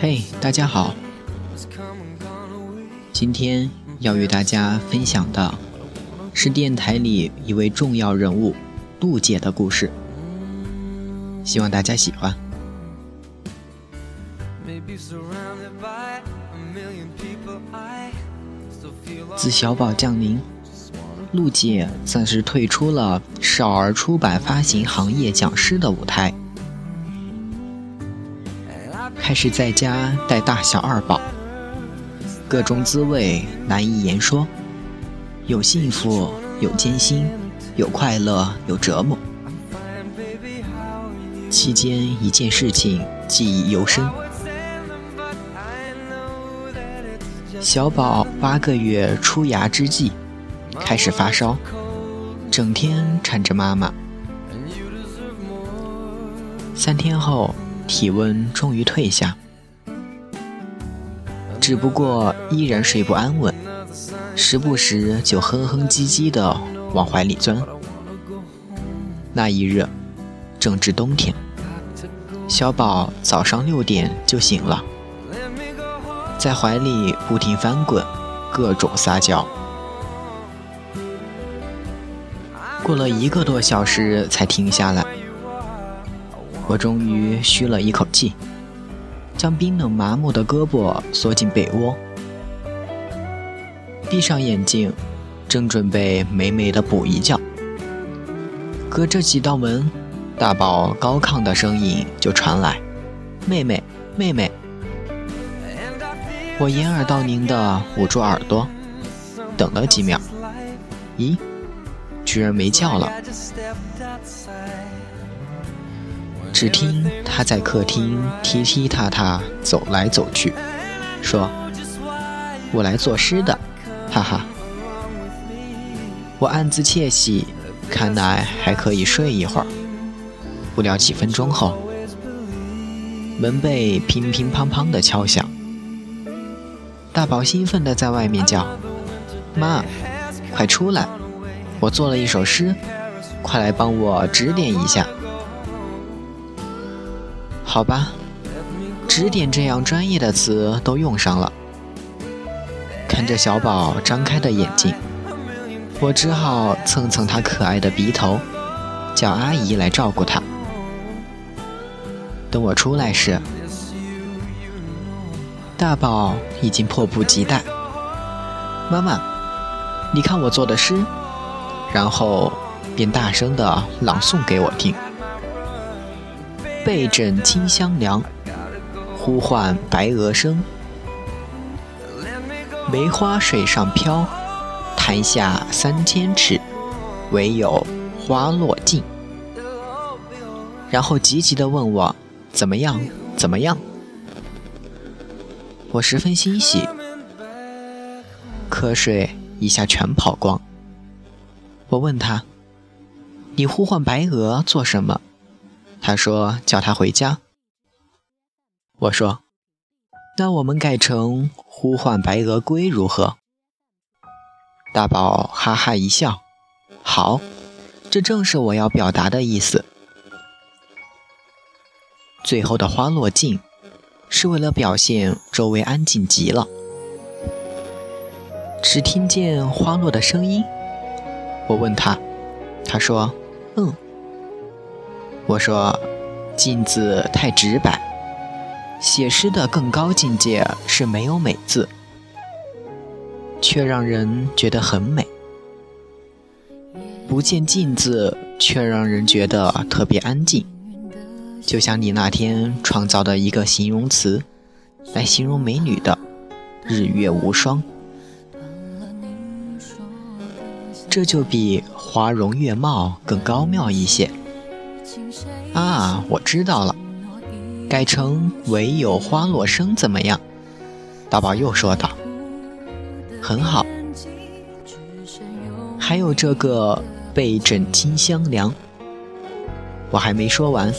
嘿，大家好，今天要与大家分享的是电台里一位重要人物陆姐的故事，希望大家喜欢。自小宝降临，陆姐算是退出了少儿出版发行行业讲师的舞台。开始在家带大小二宝，各种滋味难以言说，有幸福，有艰辛，有快乐，有折磨。期间一件事情记忆犹深：小宝八个月出牙之际，开始发烧，整天缠着妈妈。三天后。体温终于退下，只不过依然睡不安稳，时不时就哼哼唧唧的往怀里钻。那一日正值冬天，小宝早上六点就醒了，在怀里不停翻滚，各种撒娇。过了一个多小时才停下来。我终于吁了一口气，将冰冷麻木的胳膊缩进被窝，闭上眼睛，正准备美美的补一觉。隔着几道门，大宝高亢的声音就传来：“妹妹，妹妹！”我掩耳盗铃地捂住耳朵，等了几秒，咦，居然没叫了。只听他在客厅踢踢踏踏走来走去，说：“我来作诗的，哈哈。”我暗自窃喜，看来还可以睡一会儿。不料几分钟后，门被乒乒乓乓的敲响，大宝兴奋地在外面叫：“妈，快出来！我做了一首诗，快来帮我指点一下。”好吧，指点这样专业的词都用上了。看着小宝张开的眼睛，我只好蹭蹭他可爱的鼻头，叫阿姨来照顾他。等我出来时，大宝已经迫不及待。妈妈，你看我做的诗，然后便大声地朗诵给我听。背枕清香凉，呼唤白鹅声。梅花水上飘，潭下三千尺，唯有花落尽。然后急急地问我怎么样？怎么样？我十分欣喜，瞌睡一下全跑光。我问他：“你呼唤白鹅做什么？”他说：“叫他回家。”我说：“那我们改成呼唤白鹅归如何？”大宝哈哈一笑：“好，这正是我要表达的意思。”最后的花落尽，是为了表现周围安静极了，只听见花落的声音。我问他，他说：“嗯。”我说：“镜子太直白，写诗的更高境界是没有美字，却让人觉得很美。不见镜子却让人觉得特别安静，就像你那天创造的一个形容词，来形容美女的日月无双。这就比花容月貌更高妙一些。啊，我知道了，改成唯有花落生怎么样？大宝又说道：“很好。”还有这个被枕清香凉，我还没说完，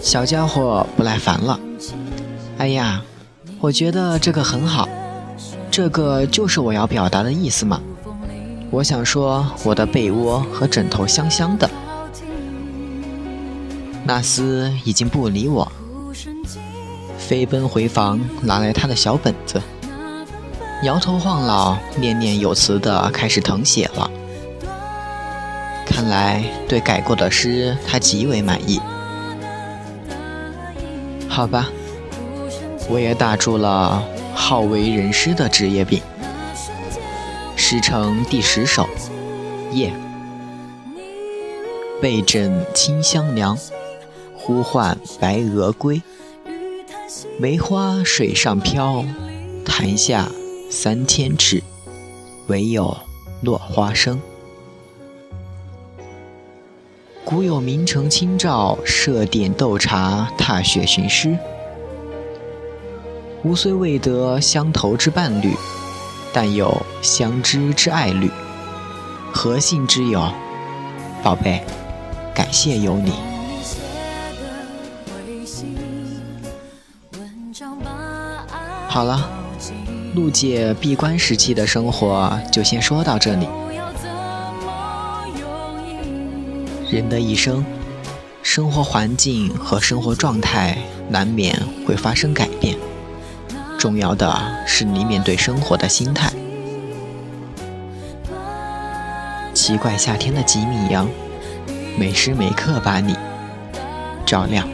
小家伙不耐烦了。哎呀，我觉得这个很好，这个就是我要表达的意思嘛。我想说，我的被窝和枕头香香的。纳斯已经不理我，飞奔回房，拿来他的小本子，摇头晃脑、念念有词的开始誊写了。看来对改过的诗，他极为满意。好吧，我也打住了好为人师的职业病。诗成第十首，夜，被枕清香凉，呼唤白鹅归。梅花水上飘，潭下三千尺，唯有落花生。古有明城清照，设点斗茶，踏雪寻诗。吾虽未得相投之伴侣。但有相知之爱侣，何幸之有？宝贝，感谢有你。好了，陆姐闭关时期的生活就先说到这里。人的一生，生活环境和生活状态难免会发生改变。重要的是你面对生活的心态。奇怪夏天的吉米羊，每时每刻把你照亮。